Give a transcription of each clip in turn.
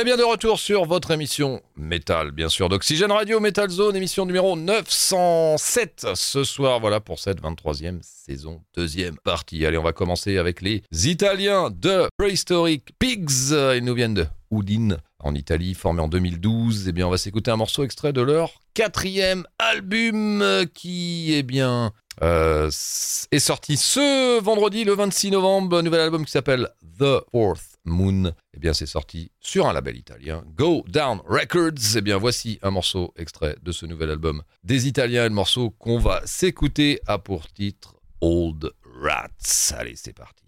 Eh bien, de retour sur votre émission Metal, bien sûr, d'Oxygène Radio Metal Zone, émission numéro 907 ce soir, voilà, pour cette 23e saison, deuxième partie. Allez, on va commencer avec les Italiens de Prehistoric Pigs. Ils nous viennent de Udine, en Italie, formé en 2012. Eh bien, on va s'écouter un morceau extrait de leur quatrième album qui, eh bien, euh, est sorti ce vendredi, le 26 novembre. Un nouvel album qui s'appelle The Fourth Moon. Eh bien, c'est sorti sur un label italien, Go Down Records. Eh bien, voici un morceau extrait de ce nouvel album des Italiens. Le morceau qu'on va s'écouter a pour titre Old Rats. Allez, c'est parti.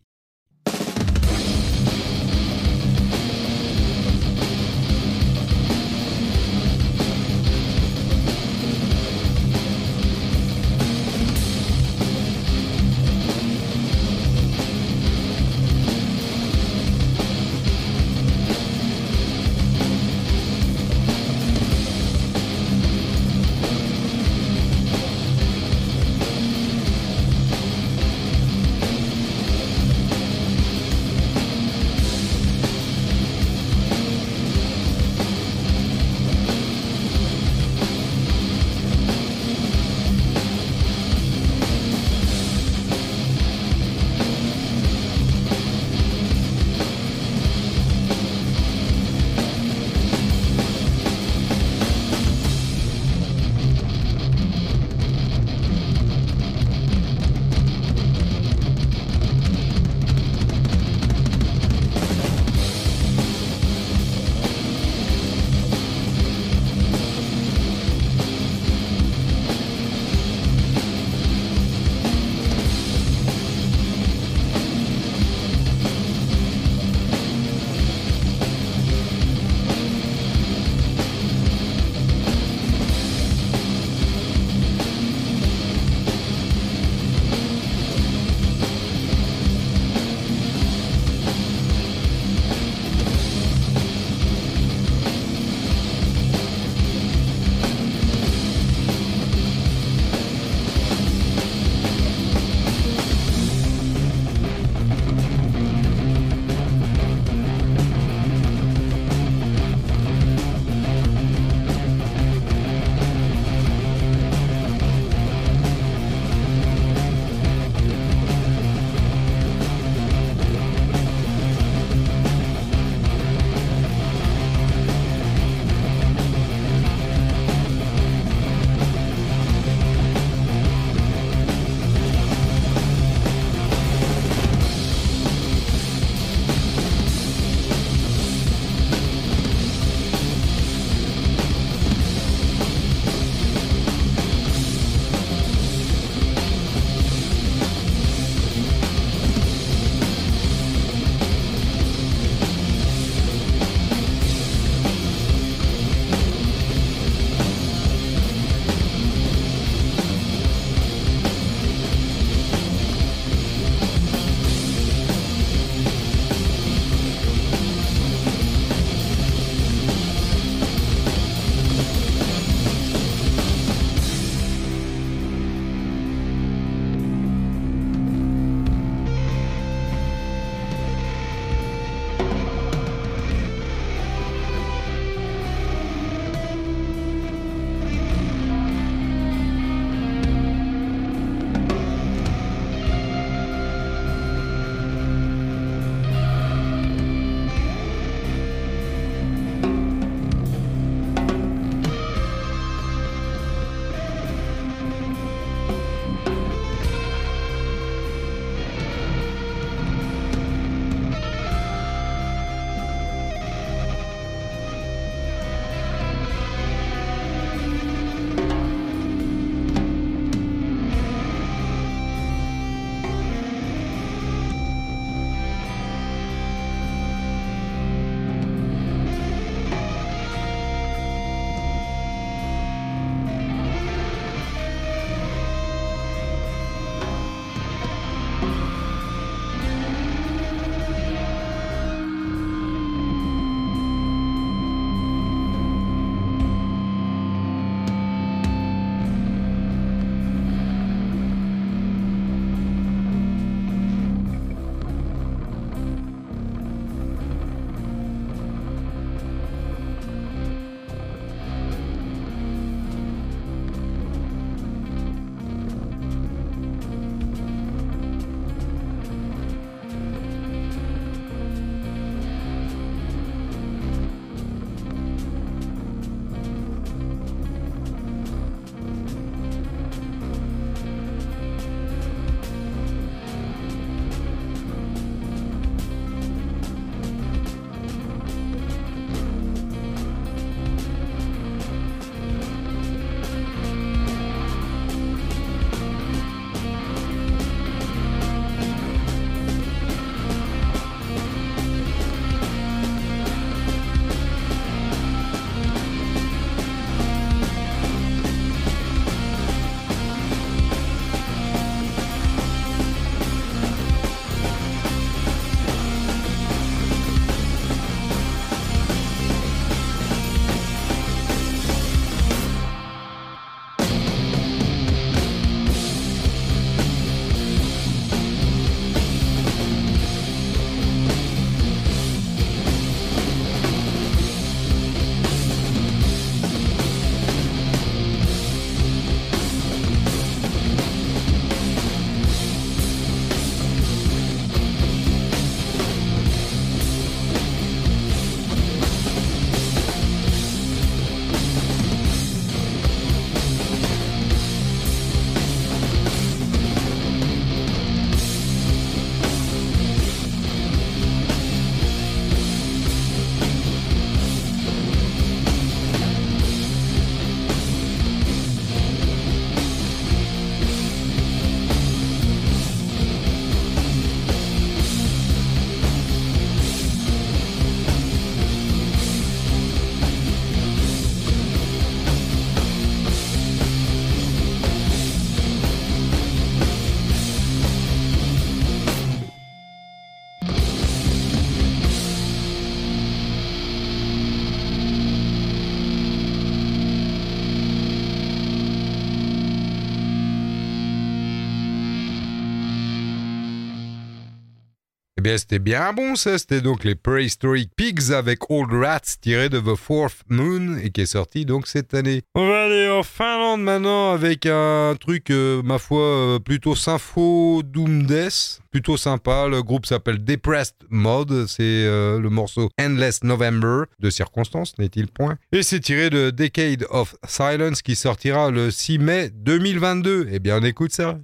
Eh bien, c'était bien bon ça, c'était donc les Prehistoric Pigs avec Old Rats tiré de The Fourth Moon et qui est sorti donc cette année. On va aller en Finlande maintenant avec un truc, euh, ma foi, euh, plutôt sympho doom death, plutôt sympa. Le groupe s'appelle Depressed Mode, c'est euh, le morceau Endless November, de circonstance n'est-il point? Et c'est tiré de Decade of Silence qui sortira le 6 mai 2022. Eh bien, on écoute ça.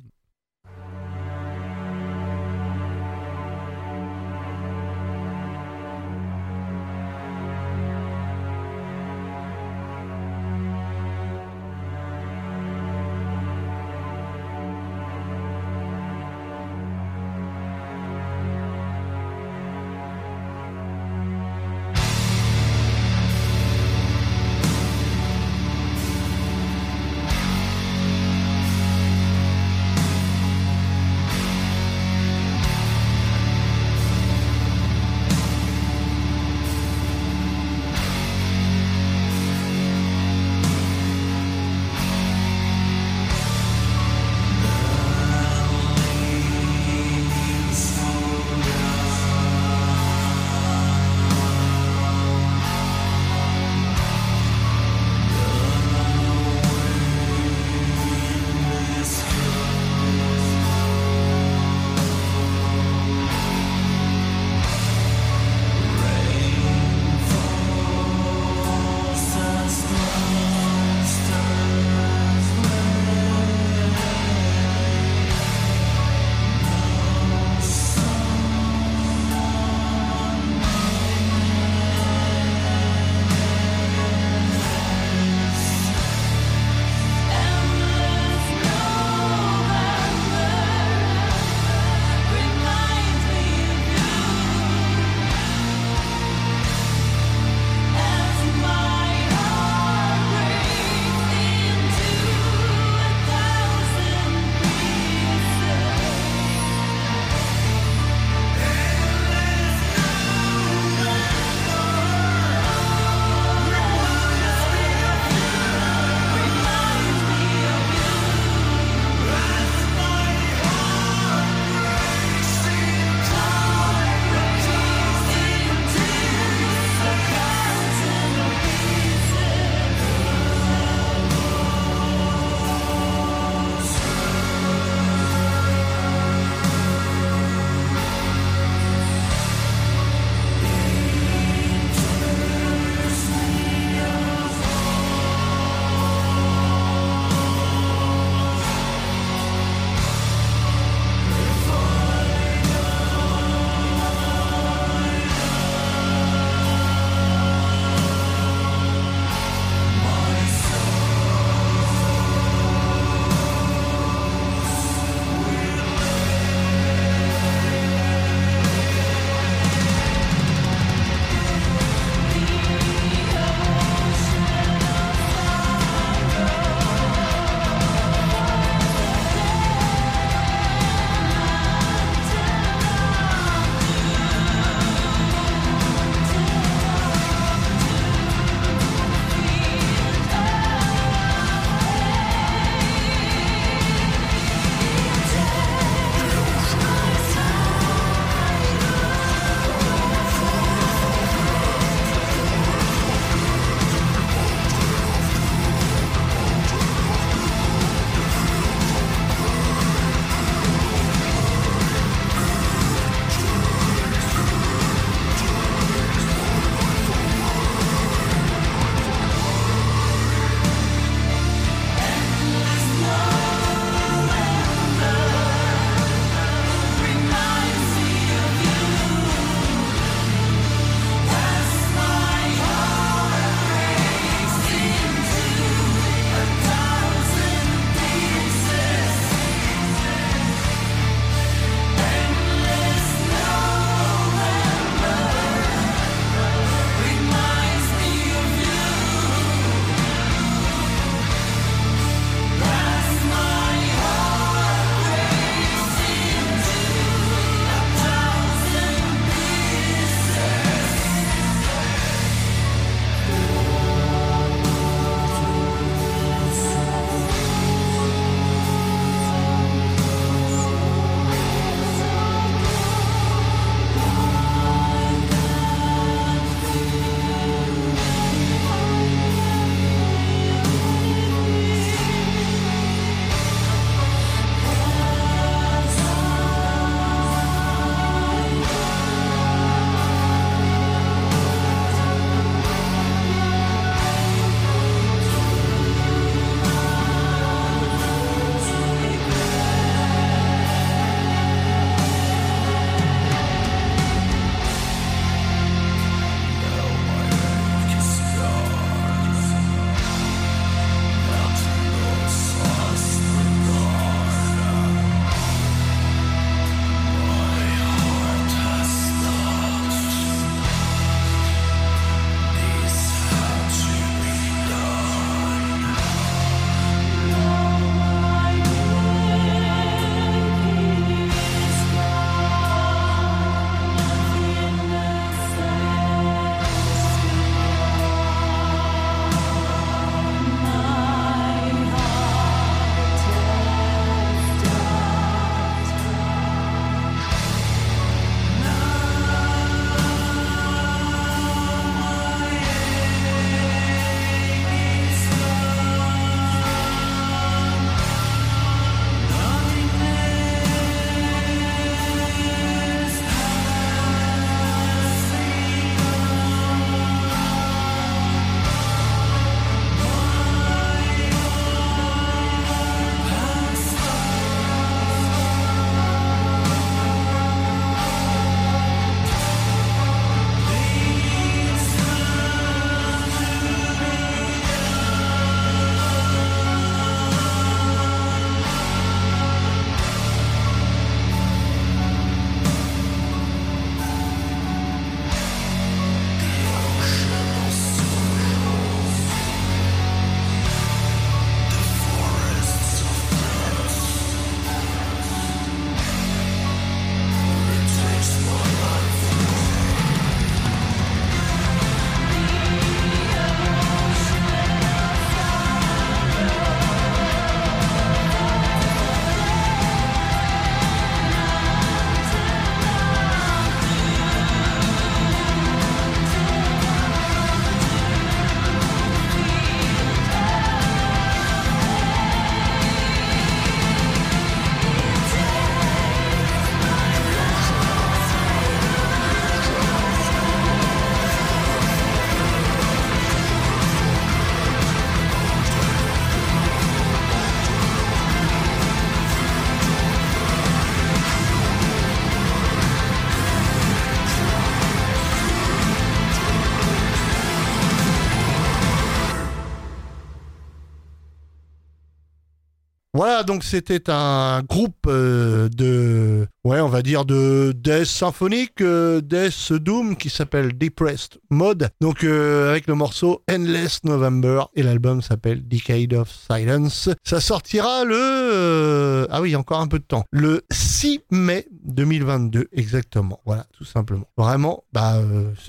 Donc c'était un groupe euh, de, ouais, on va dire de death symphonique, euh, death doom qui s'appelle Depressed Mode. Donc euh, avec le morceau Endless November et l'album s'appelle Decade of Silence. Ça sortira le, ah oui, encore un peu de temps, le 6 mai 2022 exactement. Voilà, tout simplement. Vraiment, bah,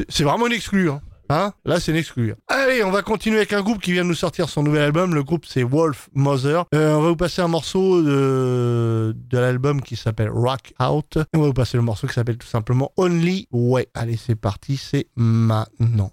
c'est vraiment une exclue. Hein. Hein Là, c'est une Allez, on va continuer avec un groupe qui vient de nous sortir son nouvel album. Le groupe, c'est Wolf Mother. Euh, on va vous passer un morceau de, de l'album qui s'appelle Rock Out. Et on va vous passer le morceau qui s'appelle tout simplement Only Way. Allez, c'est parti, c'est maintenant.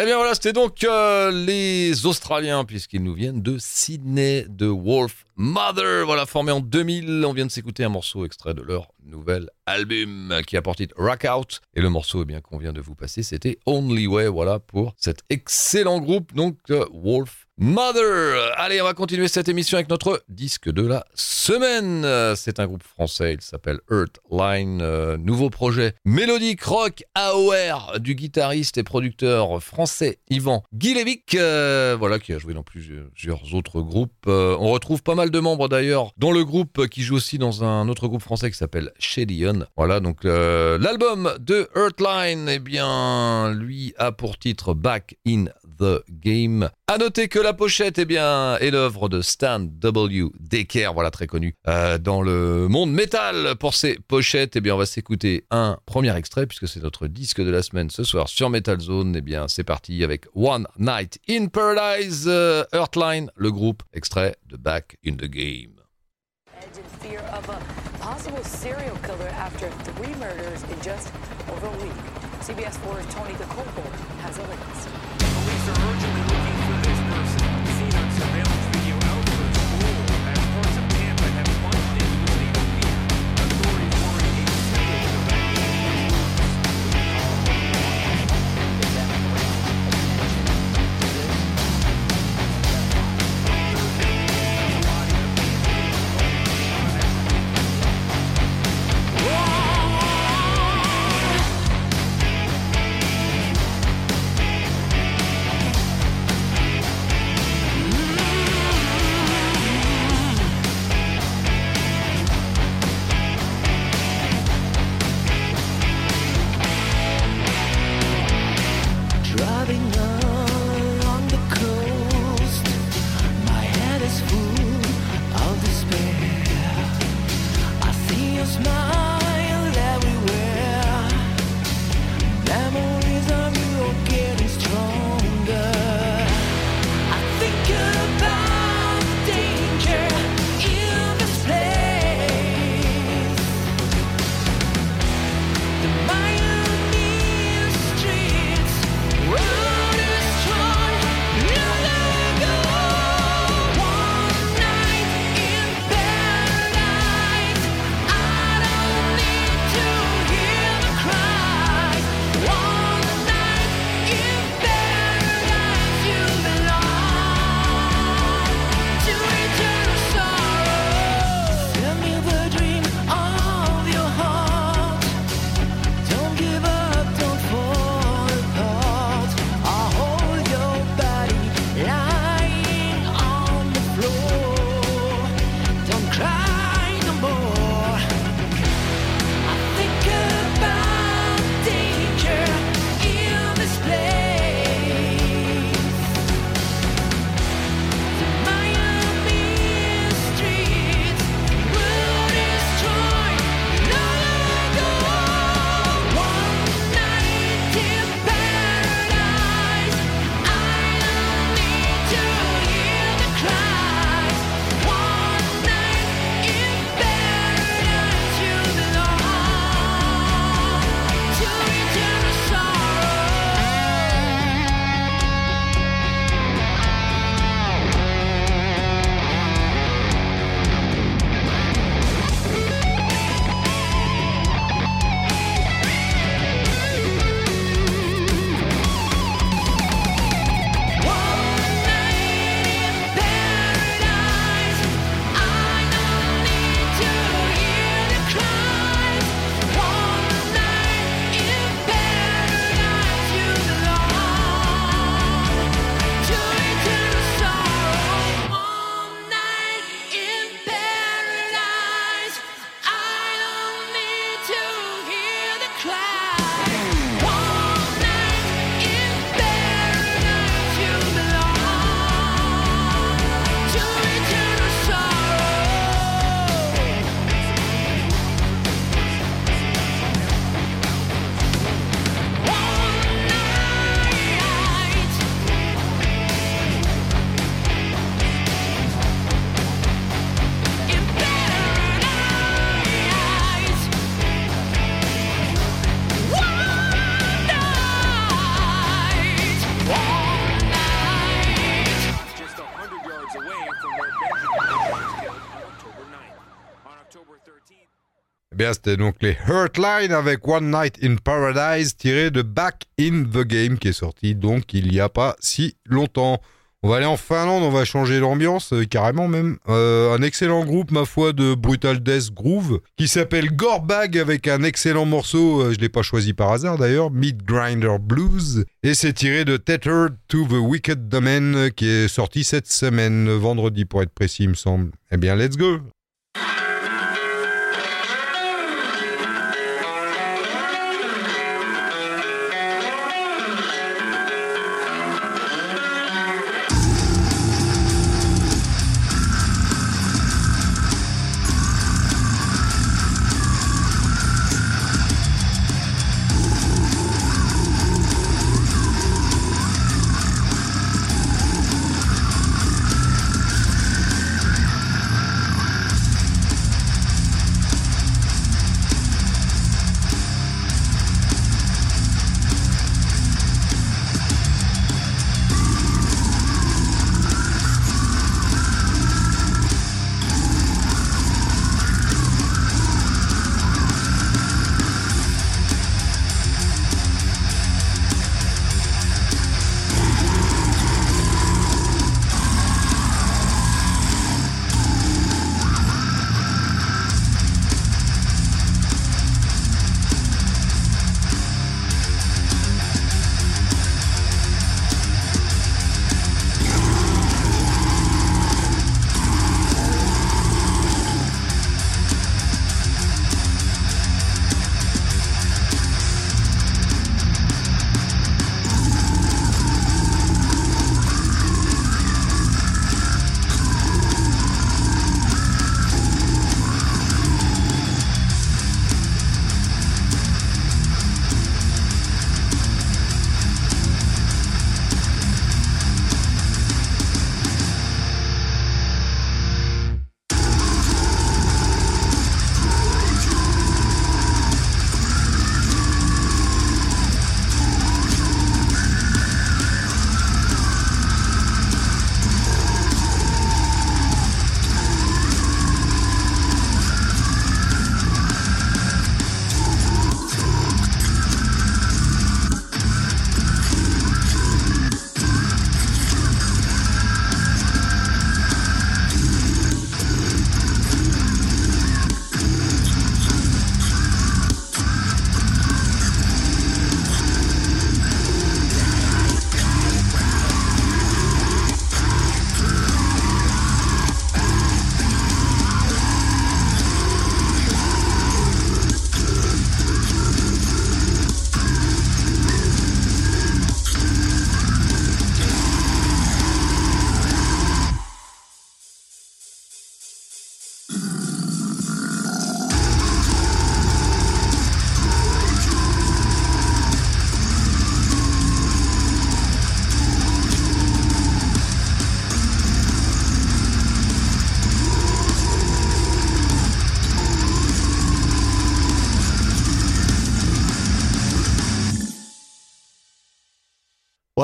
Eh bien voilà, c'était donc euh, les Australiens, puisqu'ils nous viennent de Sydney, de Wolf Mother. Voilà, formé en 2000. On vient de s'écouter un morceau extrait de leur nouvel album qui a porté Rock Out. Et le morceau eh bien qu'on vient de vous passer, c'était Only Way. Voilà pour cet excellent groupe, donc euh, Wolf Mother. Allez, on va continuer cette émission avec notre disque de la semaine. C'est un groupe français, il s'appelle Earthline. Euh, nouveau projet mélodique rock AOR du guitariste et producteur français Yvan Guilevic, euh, voilà, qui a joué dans plusieurs autres groupes. Euh, on retrouve pas mal de membres d'ailleurs dans le groupe qui joue aussi dans un autre groupe français qui s'appelle Shedion. Voilà, donc l'album de Earthline, eh bien, lui a pour titre Back in the Game. À noter que la pochette eh bien, est l'œuvre de Stan W. Decker, voilà très connu euh, dans le monde métal. Pour ces pochettes, eh bien, on va s'écouter un premier extrait puisque c'est notre disque de la semaine ce soir sur Metal Zone. Eh bien, c'est parti avec One Night in Paradise, euh, Earthline, le groupe extrait de Back in the Game. CBS 4's Tony has to earn bien, c'était donc les Hurtline avec One Night in Paradise tiré de Back in the Game qui est sorti donc il n'y a pas si longtemps. On va aller en Finlande, on va changer d'ambiance, euh, carrément même. Euh, un excellent groupe, ma foi, de Brutal Death Groove, qui s'appelle Gorbag, avec un excellent morceau, euh, je l'ai pas choisi par hasard d'ailleurs, Meat Grinder Blues, et c'est tiré de Tethered to the Wicked Domain, qui est sorti cette semaine, vendredi pour être précis, il me semble. Eh bien, let's go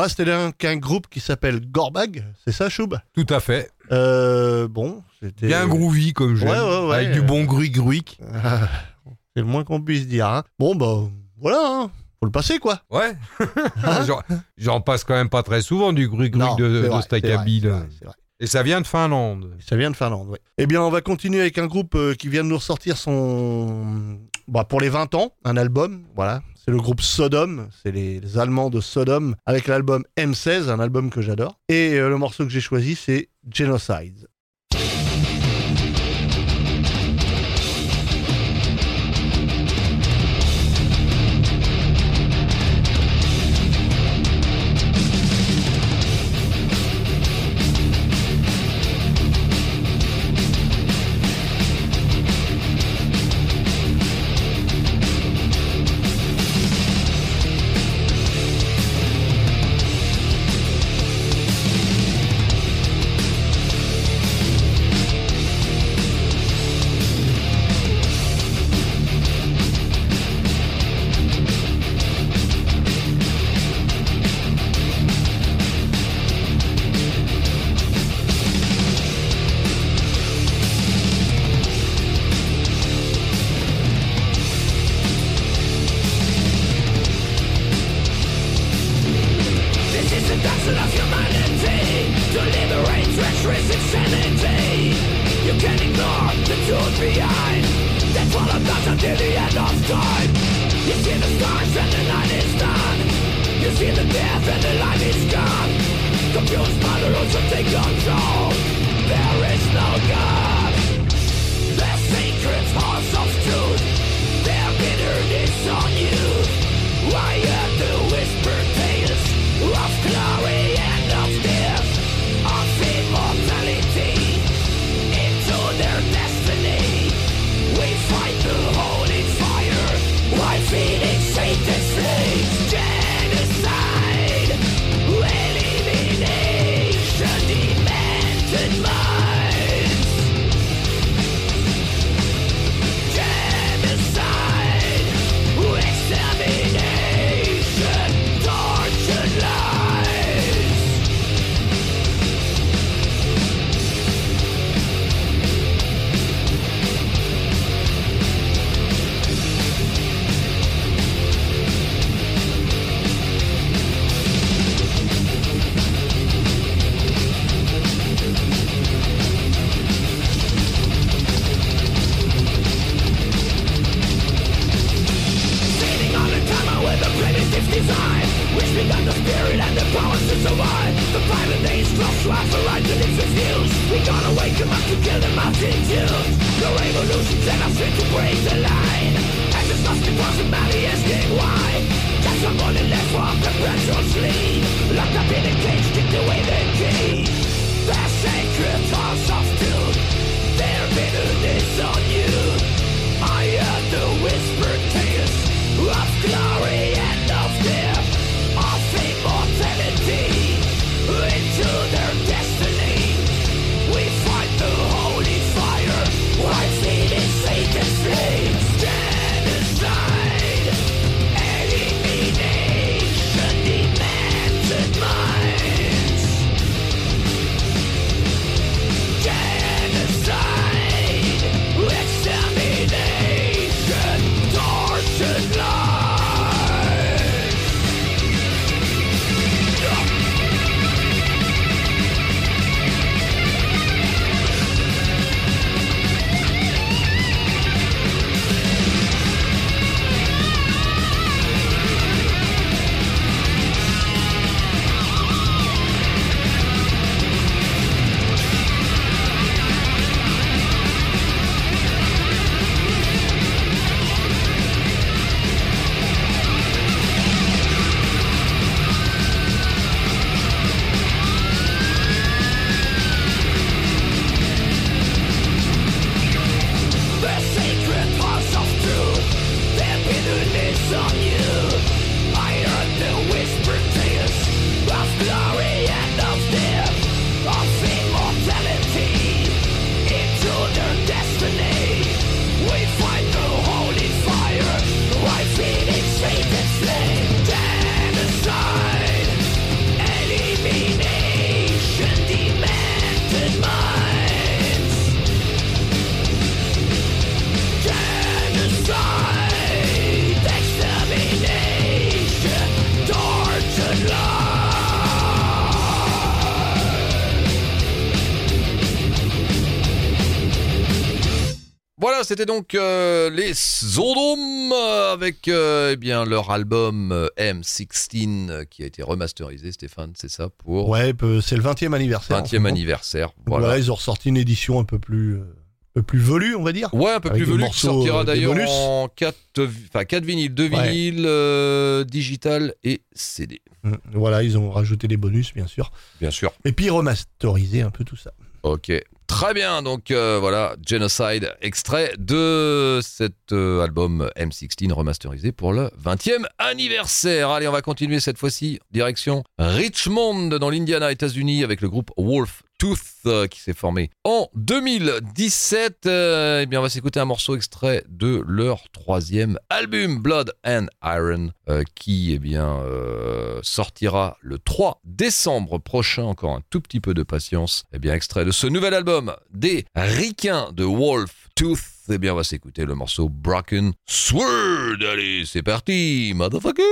Ouais, c'était donc un groupe qui s'appelle Gorbag, c'est ça, Choub? Tout à fait. Euh, bon, c'était. Bien groovy comme j'aime. Ouais, ouais, ouais. Avec du bon gruy-gruic. Ah, c'est le moins qu'on puisse dire. Hein. Bon, bah, voilà, hein. faut le passer, quoi. Ouais. Hein J'en- passe quand même pas très souvent du Non, de, de. Et ça vient de Finlande. Ça vient de Finlande, oui. Eh bien, on va continuer avec un groupe euh, qui vient de nous ressortir son. Bah, pour les 20 ans, un album, voilà. C'est le groupe Sodom, c'est les, Allemands de Sodom, avec l'album M16, un album que j'adore. Et euh, le morceau que j'ai choisi, c'est. Genocide c'était donc euh, les Zodom avec euh, eh bien leur album euh, M16 qui a été remasterisé, Stéphane, c'est ça pour Ouais, c'est le 20e anniversaire. 20e anniversaire. Voilà. ils ont ressorti une édition un peu plus un peu plus velue, on va dire. Ouais, un peu plus velue, qui sortira d'ailleurs en 4, enfin 4 vinyles, 2 vinyles, digital et CD. Mmh. Voilà, ils ont rajouté des bonus, bien sûr. Bien sûr. Et puis remasterisé un peu tout ça. Ok. Très bien, donc euh, voilà, Genocide, extrait de cet euh, album M16 remasterisé pour le 20e anniversaire. Allez, on va continuer cette fois-ci, direction Richmond dans l'Indiana, États-Unis, avec le groupe Wolf Euh, qui s'est formé en 2017. Euh, eh bien, on va s'écouter un morceau extrait de leur troisième album, Blood and Iron, euh, qui eh bien, sortira le 3 décembre prochain. Encore un tout petit peu de patience. Eh bien, extrait de ce nouvel album des Ricains de Wolf Tooth. Eh bien, on va s'écouter le morceau Broken Sword. Allez, c'est parti, motherfucker!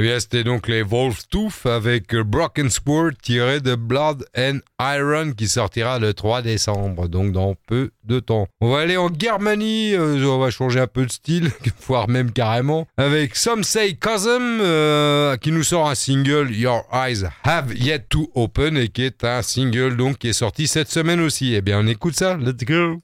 Eh bien, c'était donc les Wolf Tooth avec Broken Sword tiré de Blood and Iron qui sortira le 3 décembre, donc dans peu de temps. On va aller en Germanie, euh, on va changer un peu de style, voire même carrément, avec Some Say Cousin euh, qui nous sort un single Your Eyes Have Yet to Open et qui est un single donc qui est sorti cette semaine aussi. Eh bien, on écoute ça, let's go!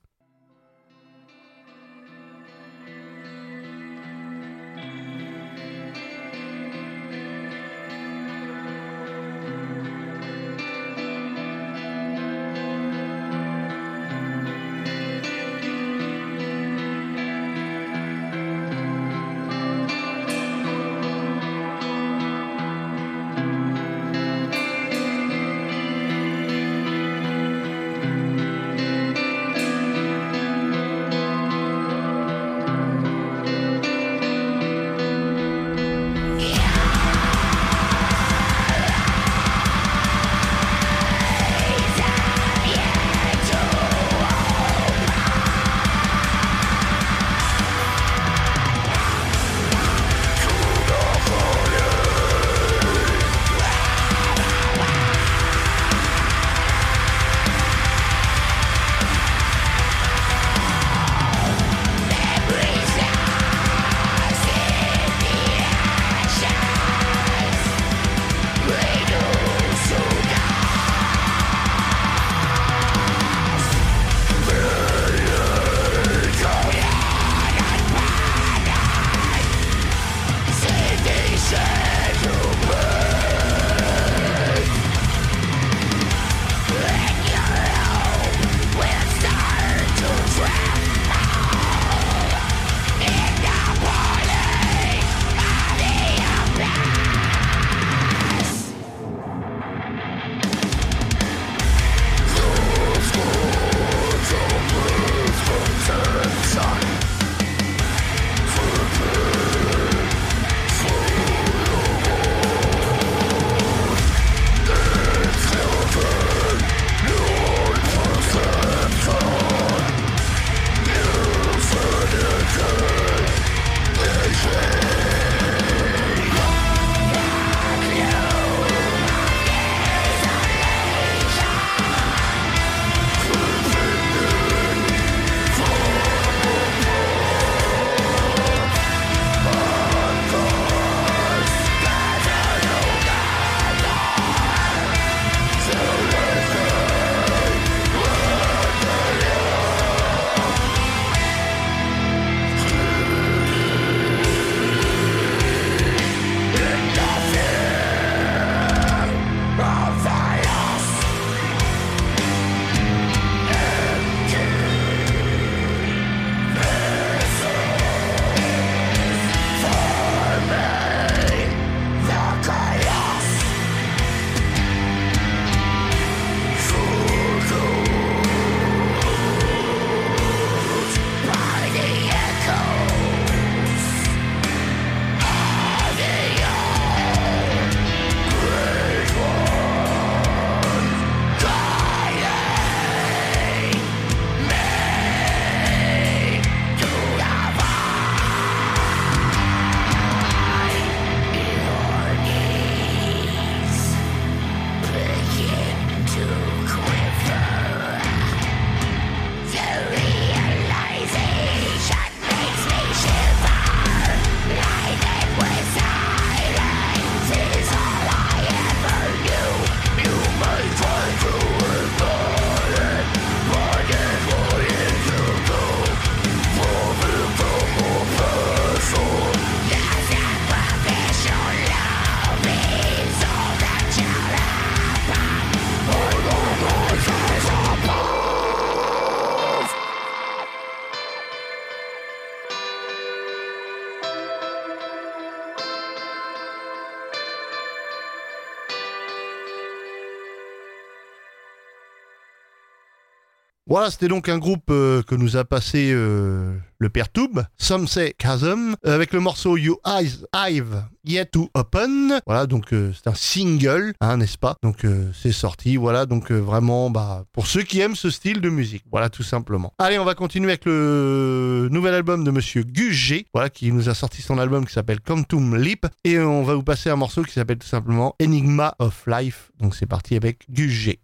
Voilà, c'était donc un groupe euh, que nous a passé euh, le père Toub, Some Say Chasm, euh, avec le morceau You Eyes I've Yet to Open. Voilà, donc c'est un single, hein, n'est-ce pas? Donc c'est sorti, voilà, donc vraiment, bah, pour ceux qui aiment ce style de musique, voilà, tout simplement. Allez, on va continuer avec le nouvel album de Monsieur Gugé, voilà, qui nous a sorti son album qui s'appelle Quantum Leap, et on va vous passer un morceau qui s'appelle tout simplement Enigma of Life. Donc c'est parti avec Gugé.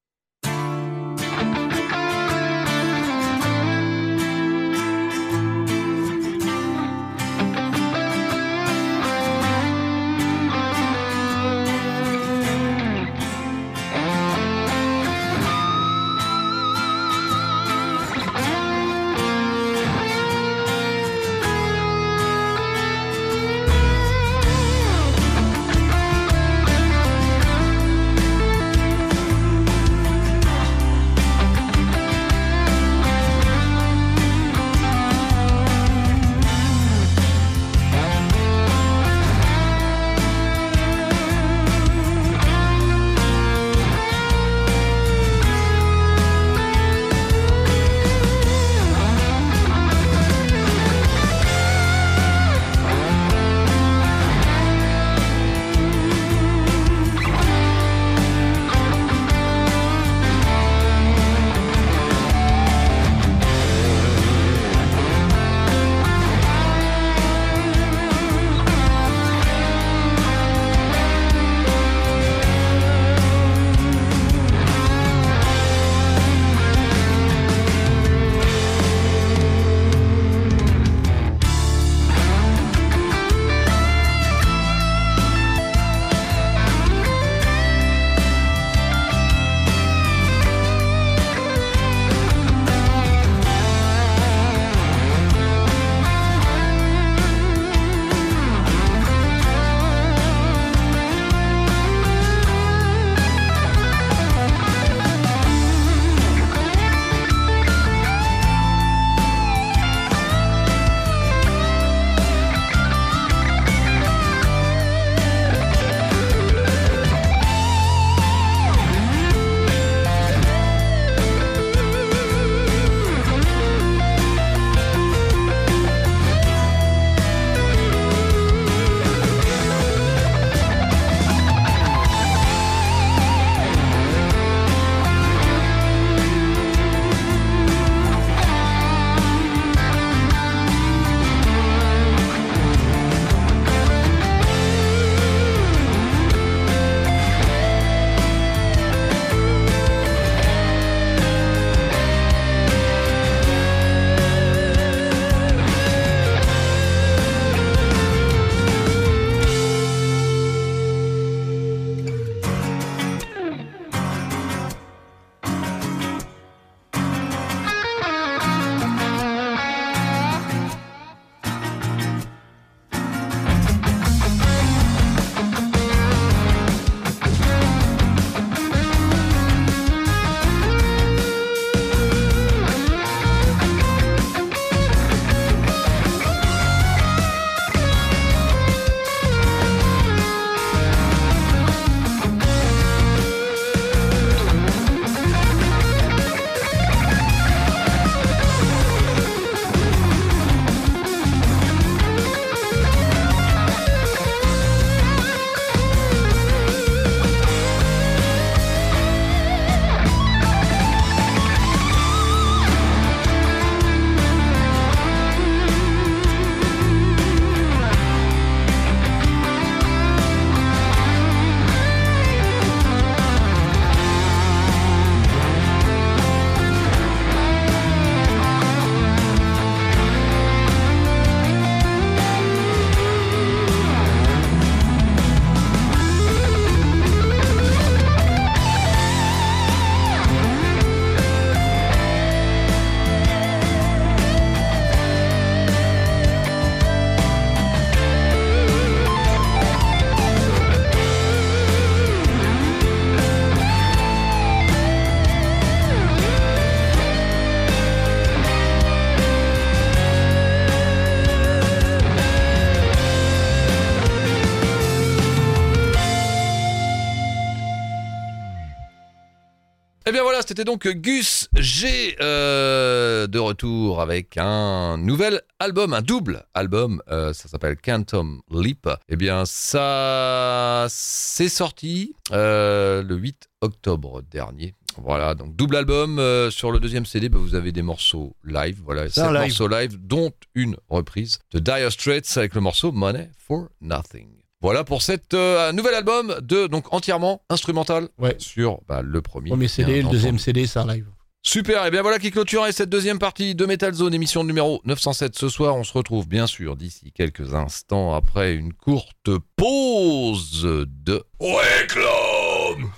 Eh bien voilà, c'était donc Gus G euh, de retour avec un nouvel album, un double album. euh, ça s'appelle Quantum Leap. Eh bien ça, c'est sorti euh, le 8 octobre dernier. Voilà, donc double album. euh, sur le deuxième CD, bah, vous avez des morceaux live. Voilà, sept live. morceaux live, dont une reprise de Dire Straits avec le morceau Money for Nothing. Voilà pour cet euh, nouvel album de donc entièrement instrumental ouais. sur bah, le premier. Premier CD, le deuxième CD, ça un live. Super, et bien voilà qui clôturait cette deuxième partie de Metal Zone, émission numéro 907 ce soir. On se retrouve bien sûr d'ici quelques instants après une courte pause de Reclame